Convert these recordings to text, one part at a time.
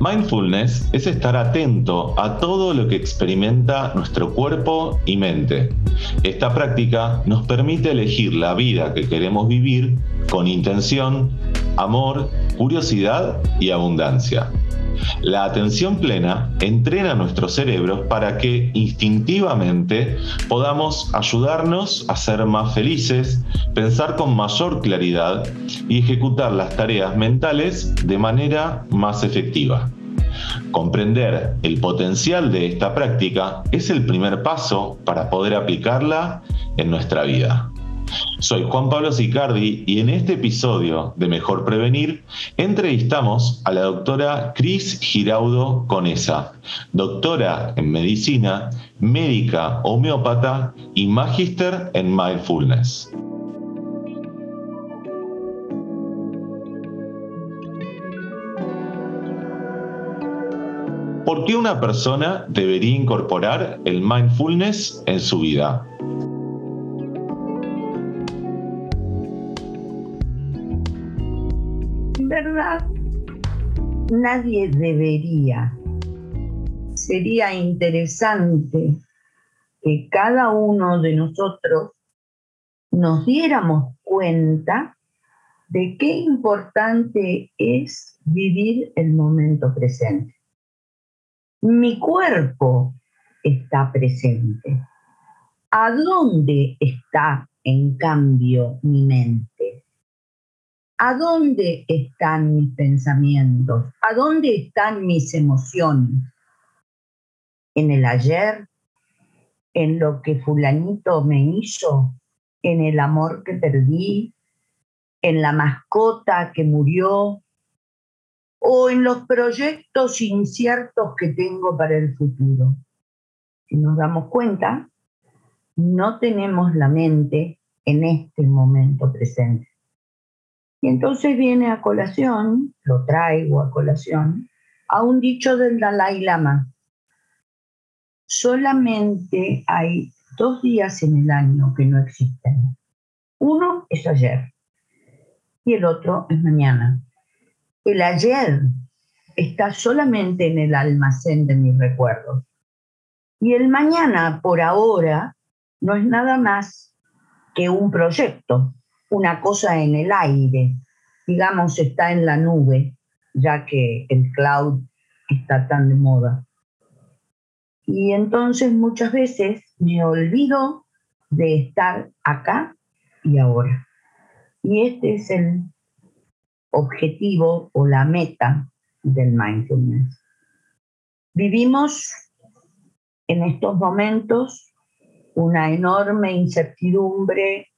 Mindfulness es estar atento a todo lo que experimenta nuestro cuerpo y mente. Esta práctica nos permite elegir la vida que queremos vivir con intención, amor, curiosidad y abundancia. La atención plena entrena nuestros cerebros para que instintivamente podamos ayudarnos a ser más felices, pensar con mayor claridad y ejecutar las tareas mentales de manera más efectiva. Comprender el potencial de esta práctica es el primer paso para poder aplicarla en nuestra vida. Soy Juan Pablo Sicardi y en este episodio de Mejor Prevenir entrevistamos a la doctora Cris Giraudo Conesa, doctora en medicina, médica homeópata y magíster en mindfulness. ¿Por qué una persona debería incorporar el mindfulness en su vida? verdad, nadie debería. Sería interesante que cada uno de nosotros nos diéramos cuenta de qué importante es vivir el momento presente. Mi cuerpo está presente. ¿A dónde está, en cambio, mi mente? ¿A dónde están mis pensamientos? ¿A dónde están mis emociones? ¿En el ayer? ¿En lo que fulanito me hizo? ¿En el amor que perdí? ¿En la mascota que murió? ¿O en los proyectos inciertos que tengo para el futuro? Si nos damos cuenta, no tenemos la mente en este momento presente. Y entonces viene a colación, lo traigo a colación, a un dicho del Dalai Lama. Solamente hay dos días en el año que no existen. Uno es ayer y el otro es mañana. El ayer está solamente en el almacén de mis recuerdos. Y el mañana, por ahora, no es nada más que un proyecto, una cosa en el aire, digamos, está en la nube, ya que el cloud está tan de moda. Y entonces muchas veces me olvido de estar acá y ahora. Y este es el objetivo o la meta del mindfulness. Vivimos en estos momentos una enorme incertidumbre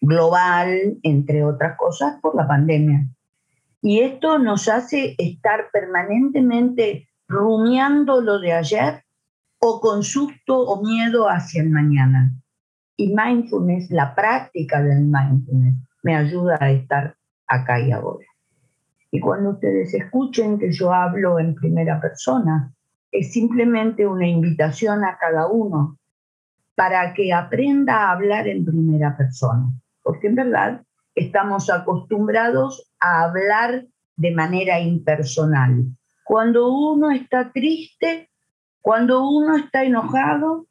global, entre otras cosas, por la pandemia. Y esto nos hace estar permanentemente rumiando lo de ayer o con susto o miedo hacia el mañana. Y mindfulness, la práctica del mindfulness, me ayuda a estar acá y ahora. Y cuando ustedes escuchen que yo hablo en primera persona, es simplemente una invitación a cada uno para que aprenda a hablar en primera persona porque en verdad estamos acostumbrados a hablar de manera impersonal. Cuando uno está triste, cuando uno está enojado,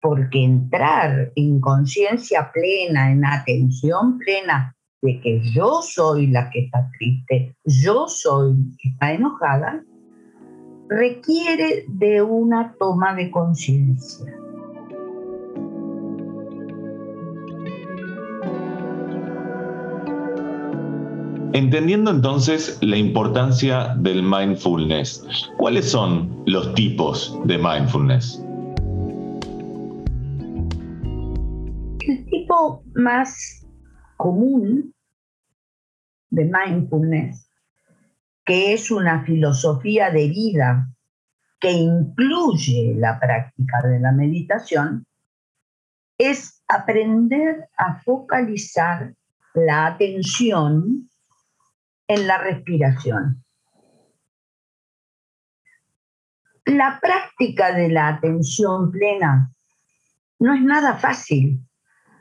porque entrar en conciencia plena, en atención plena de que yo soy la que está triste, yo soy la que está enojada, requiere de una toma de conciencia. Entendiendo entonces la importancia del mindfulness, ¿cuáles son los tipos de mindfulness? El tipo más común de mindfulness, que es una filosofía de vida que incluye la práctica de la meditación, es aprender a focalizar la atención en la respiración. La práctica de la atención plena no es nada fácil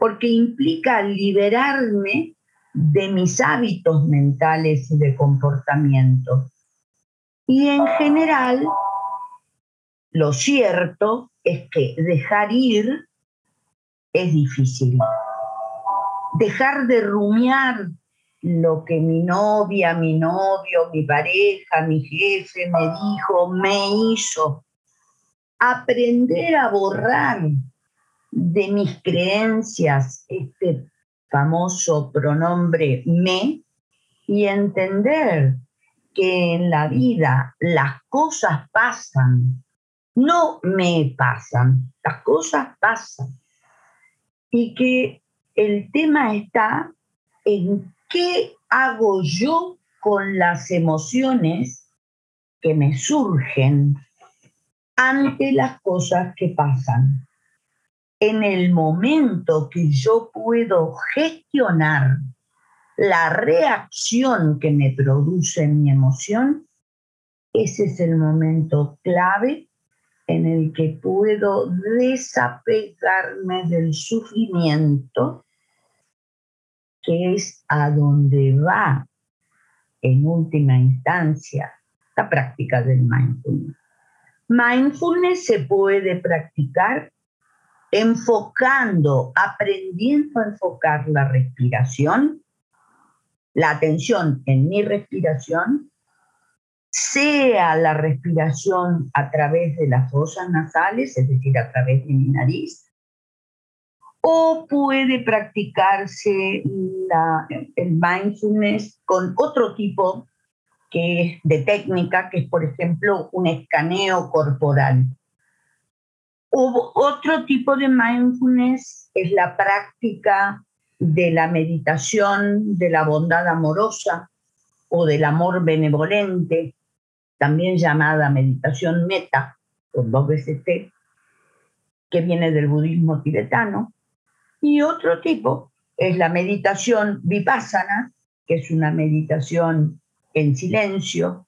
porque implica liberarme de mis hábitos mentales y de comportamiento. Y en general, lo cierto es que dejar ir es difícil. Dejar de rumiar lo que mi novia, mi novio, mi pareja, mi jefe me dijo, me hizo. Aprender a borrar de mis creencias este famoso pronombre me y entender que en la vida las cosas pasan, no me pasan, las cosas pasan. Y que el tema está en qué hago yo con las emociones que me surgen ante las cosas que pasan. En el momento que yo puedo gestionar la reacción que me produce mi emoción, ese es el momento clave en el que puedo desapegarme del sufrimiento, que es a donde va en última instancia la práctica del mindfulness. Mindfulness se puede practicar enfocando, aprendiendo a enfocar la respiración, la atención en mi respiración sea la respiración a través de las fosas nasales, es decir, a través de mi nariz, o puede practicarse el mindfulness con otro tipo que de técnica, que es, por ejemplo, un escaneo corporal. O otro tipo de mindfulness es la práctica de la meditación de la bondad amorosa o del amor benevolente, también llamada meditación meta, por dos veces T, que viene del budismo tibetano, y otro tipo es la meditación vipassana, que es una meditación en silencio,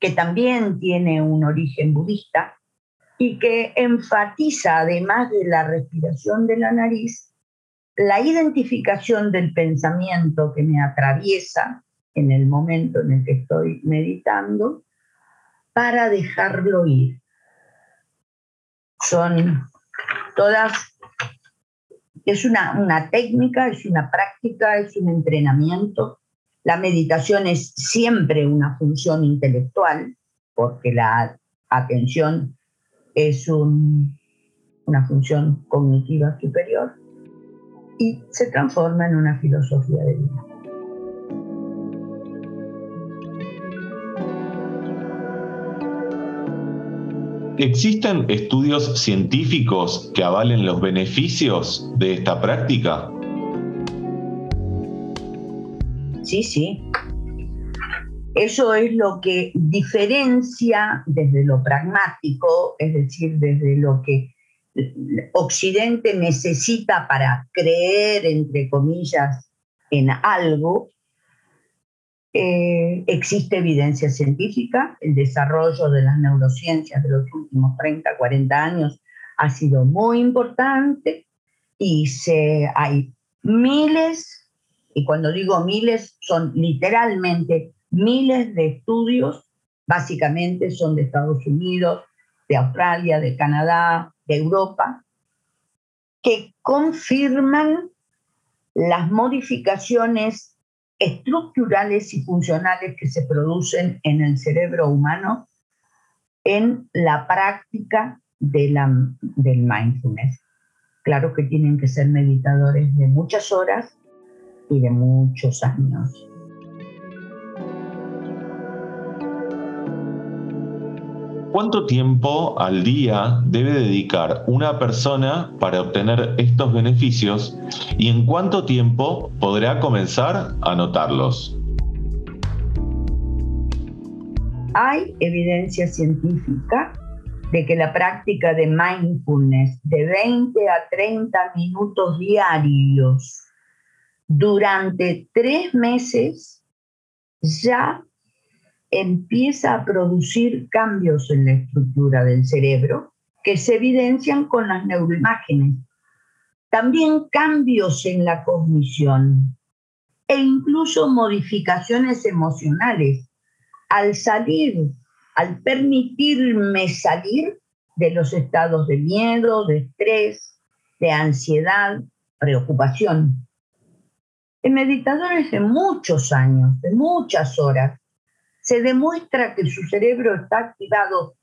que también tiene un origen budista y que enfatiza, además de la respiración de la nariz, la identificación del pensamiento que me atraviesa en el momento en el que estoy meditando para dejarlo ir. Son todas, es una, una técnica, es una práctica, es un entrenamiento. La meditación es siempre una función intelectual, porque la atención es una función cognitiva superior y se transforma en una filosofía de vida. ¿Existen estudios científicos que avalen los beneficios de esta práctica? Sí, sí. Eso es lo que diferencia desde lo pragmático, es decir, desde lo que Occidente necesita para creer, entre comillas, en algo, eh, existe evidencia científica, el desarrollo de las neurociencias de los últimos 30, 40 años ha sido muy importante y se, hay miles, y cuando digo miles son literalmente miles de estudios, básicamente son de Estados Unidos, de Australia, de Canadá, de Europa, que confirman las modificaciones estructurales y funcionales que se producen en el cerebro humano en la práctica del mindfulness. Claro que tienen que ser meditadores de muchas horas y de muchos años. ¿Cuánto tiempo al día debe dedicar una persona para obtener estos beneficios y en cuánto tiempo podrá comenzar a notarlos? Hay evidencia científica de que la práctica de mindfulness de 20 a 30 minutos diarios durante tres meses ya empieza a producir cambios en la estructura del cerebro que se evidencian con las neuroimágenes. También cambios en la cognición e incluso modificaciones emocionales. Al salir al permitirme salir de los estados de miedo, de estrés, de ansiedad, preocupación. En meditadores de muchos años, de muchas horas, se demuestra que su cerebro está activado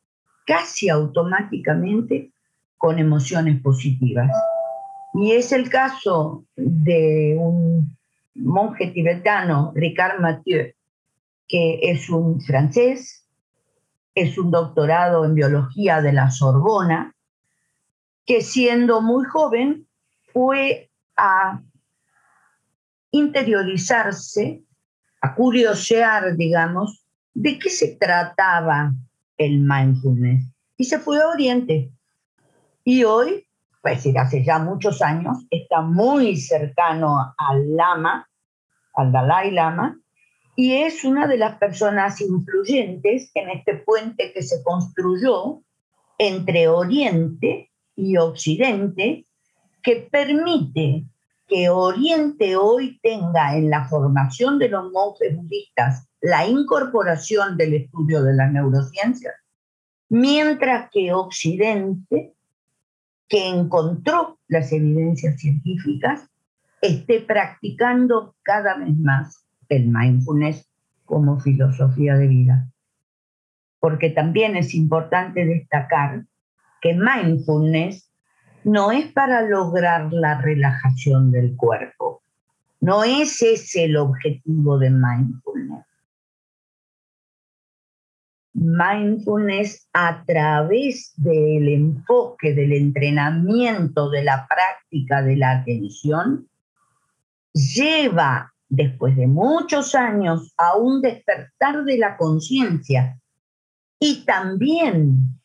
casi automáticamente con emociones positivas. Y es el caso de un monje tibetano, Ricard Mathieu, que es un francés, es un doctorado en biología de la Sorbona, que siendo muy joven fue a interiorizarse, a curiosear, digamos, de qué se trataba el mindfulness. Y se fue a Oriente. Y hoy, pues hace ya muchos años, está muy cercano al Lama, al Dalai Lama, y es una de las personas influyentes en este puente que se construyó entre Oriente y Occidente, que permite que Oriente hoy tenga en la formación de los monjes budistas la incorporación del estudio de las neurociencias, mientras que Occidente, que encontró las evidencias científicas, esté practicando cada vez más el mindfulness como filosofía de vida. Porque también es importante destacar que mindfulness no es para lograr la relajación del cuerpo. No es ese el objetivo de mindfulness. Mindfulness a través del enfoque, del entrenamiento, de la práctica de la atención, lleva después de muchos años, a un despertar de la conciencia y también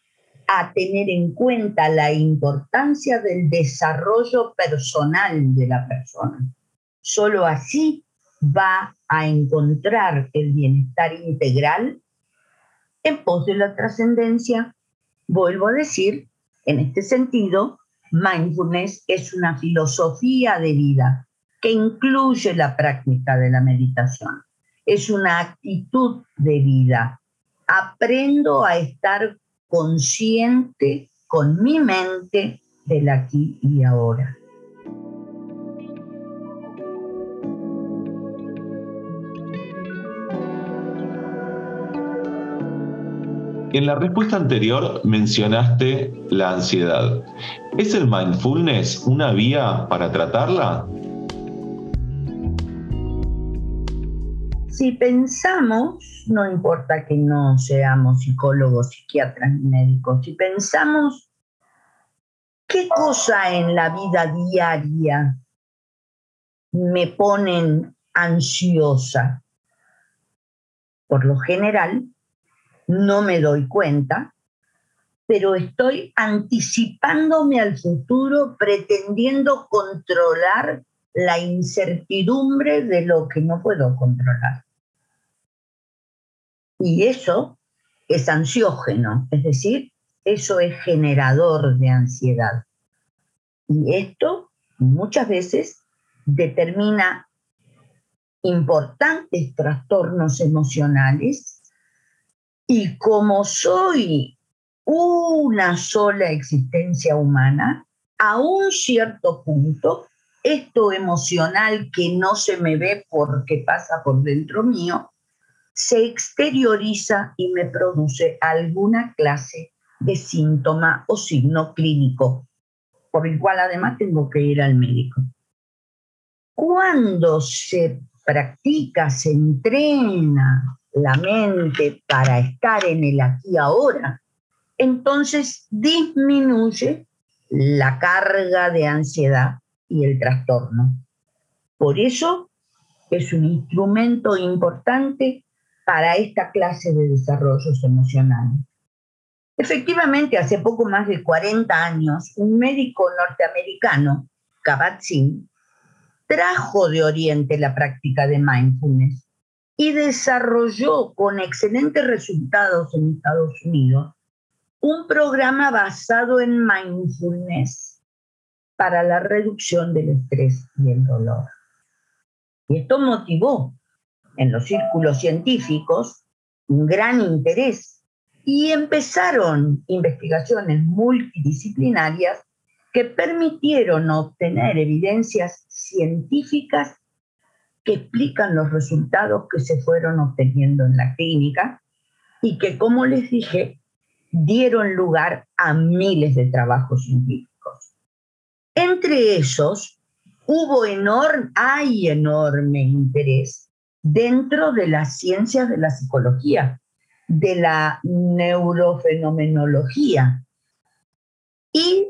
a tener en cuenta la importancia del desarrollo personal de la persona. Solo así va a encontrar el bienestar integral en pos de la trascendencia. Vuelvo a decir, en este sentido, mindfulness es una filosofía de vida que incluye la práctica de la meditación. Es una actitud de vida. Aprendo a estar consciente con mi mente del aquí y ahora. En la respuesta anterior mencionaste la ansiedad. ¿Es el mindfulness una vía para tratarla? Si pensamos, no importa que no seamos psicólogos, psiquiatras médicos, si pensamos qué cosa en la vida diaria me ponen ansiosa, por lo general no me doy cuenta, pero estoy anticipándome al futuro pretendiendo controlar la incertidumbre de lo que no puedo controlar. Y eso es ansiógeno, es decir, eso es generador de ansiedad. Y esto muchas veces determina importantes trastornos emocionales y como soy una sola existencia humana, a un cierto punto esto emocional que no se me ve porque pasa por dentro mío, se exterioriza y me produce alguna clase de síntoma o signo clínico, por el cual además tengo que ir al médico. Cuando se practica, se entrena la mente para estar en el aquí ahora, entonces disminuye la carga de ansiedad y el trastorno. Por eso es un instrumento importante para esta clase de desarrollos emocionales. Efectivamente, hace poco más de 40 años, un médico norteamericano, Kabat-Zinn, trajo de Oriente la práctica de mindfulness y desarrolló con excelentes resultados en Estados Unidos un programa basado en mindfulness para la reducción del estrés y el dolor. Y esto motivó en los círculos científicos un gran interés y empezaron investigaciones multidisciplinarias que permitieron obtener evidencias científicas que explican los resultados que se fueron obteniendo en la clínica y que, como les dije, dieron lugar a miles de trabajos científicos. Entre esos, hubo enorme, hay enorme interés dentro de las ciencias de la psicología, de la neurofenomenología y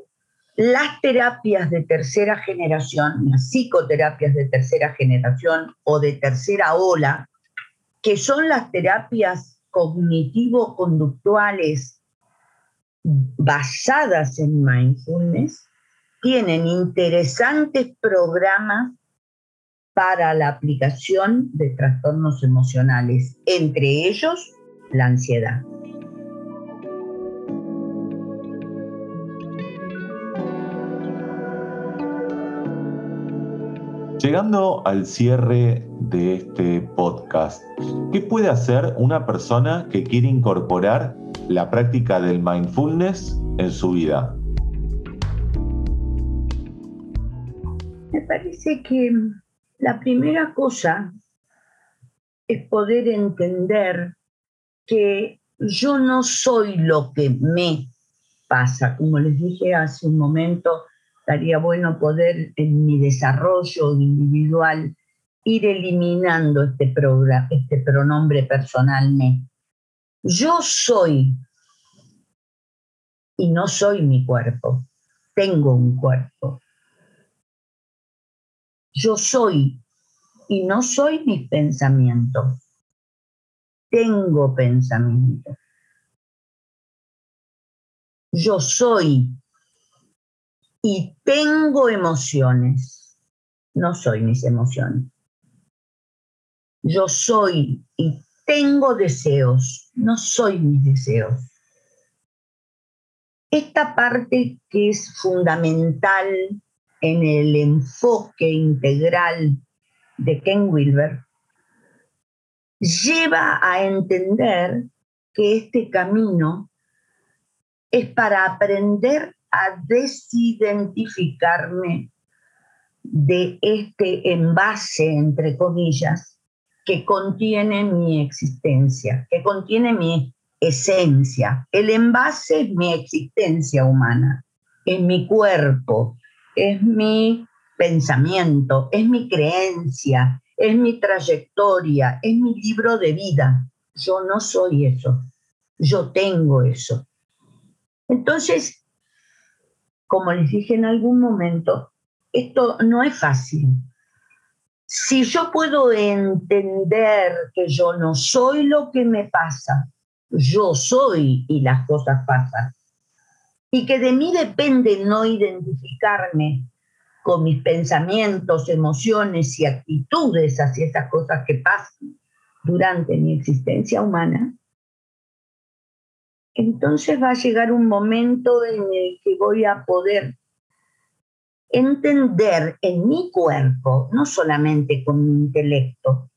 las terapias de tercera generación, las psicoterapias de tercera generación o de tercera ola, que son las terapias cognitivo-conductuales basadas en mindfulness, tienen interesantes programas para la aplicación de trastornos emocionales, entre ellos la ansiedad. Llegando al cierre de este podcast, ¿qué puede hacer una persona que quiere incorporar la práctica del mindfulness en su vida? Me parece que la primera cosa es poder entender que yo no soy lo que me pasa. Como les dije hace un momento, estaría bueno poder en mi desarrollo individual ir eliminando este, este pronombre personal me. Yo soy y no soy mi cuerpo, tengo un cuerpo. Yo soy y no soy mis pensamientos, tengo pensamientos. Yo soy y tengo emociones. No soy mis emociones. Yo soy y tengo deseos. No soy mis deseos. Esta parte que es fundamental en el enfoque integral de Ken Wilber lleva a entender que este camino es para aprender a desidentificarme de este envase, entre comillas, que contiene mi existencia, que contiene mi esencia. El envase es mi existencia humana, es mi cuerpo, es mi pensamiento, es mi creencia, es mi trayectoria, es mi libro de vida. Yo no soy eso, yo tengo eso. Entonces, como les dije en algún momento, esto no es fácil. Si yo puedo entender que yo no soy lo que me pasa, yo soy y las cosas pasan, y que de mí depende no identificarme con mis pensamientos, emociones y actitudes hacia esas cosas que pasan durante mi existencia humana, entonces va a llegar un momento en el que voy a poder entender en mi cuerpo, no solamente con mi intelecto,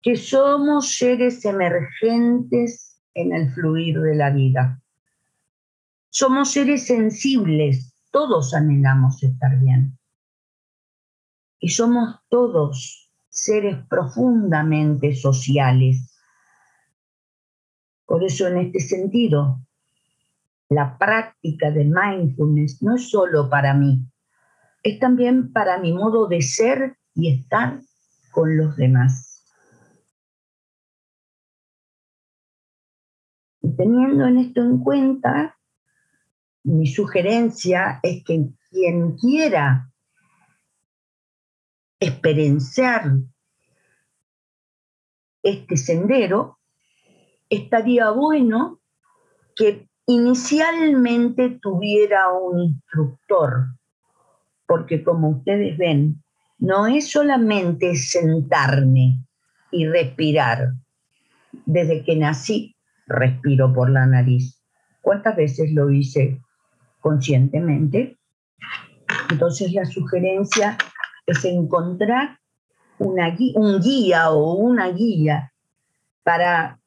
que somos seres emergentes en el fluir de la vida. Somos seres sensibles, todos anhelamos estar bien. Y somos todos seres profundamente sociales por eso en este sentido, la práctica de mindfulness no es solo para mí, es también para mi modo de ser y estar con los demás. Y teniendo en esto en cuenta, mi sugerencia es que quien quiera experienciar este sendero estaría bueno que inicialmente tuviera un instructor, porque como ustedes ven, no es solamente sentarme y respirar. Desde que nací, respiro por la nariz. ¿Cuántas veces lo hice conscientemente? Entonces la sugerencia es encontrar un guía o una guía para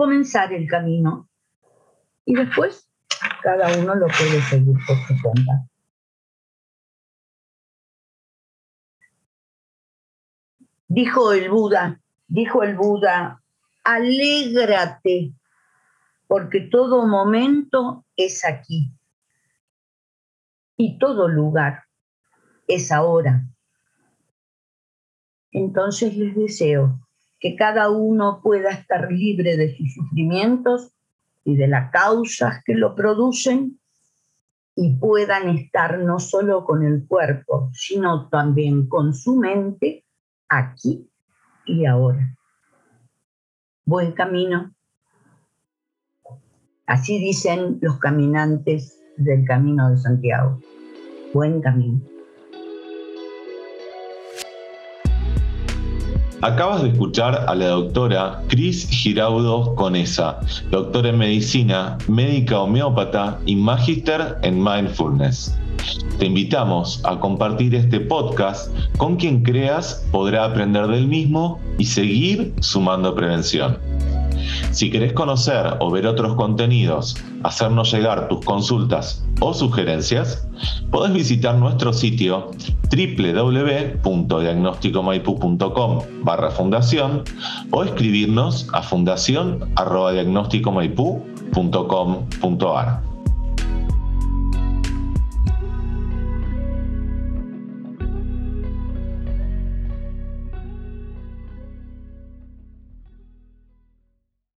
comenzar el camino y después cada uno lo puede seguir por su cuenta. Dijo el Buda, dijo el Buda, alégrate, porque todo momento es aquí y todo lugar es ahora. Entonces les deseo que cada uno pueda estar libre de sus sufrimientos y de las causas que lo producen y puedan estar no solo con el cuerpo, sino también con su mente aquí y ahora. Buen camino. Así dicen los caminantes del Camino de Santiago. Buen camino. Acabas de escuchar a la doctora Cris Giraudo Conesa, doctora en medicina, médica homeópata y magíster en mindfulness. Te invitamos a compartir este podcast con quien creas podrá aprender del mismo y seguir sumando prevención. Si querés conocer o ver otros contenidos, hacernos llegar tus consultas o sugerencias, podés visitar nuestro sitio www.diagnosticomaipu.com barra fundación o escribirnos a fundación.diagnosticomaipu.com.ar.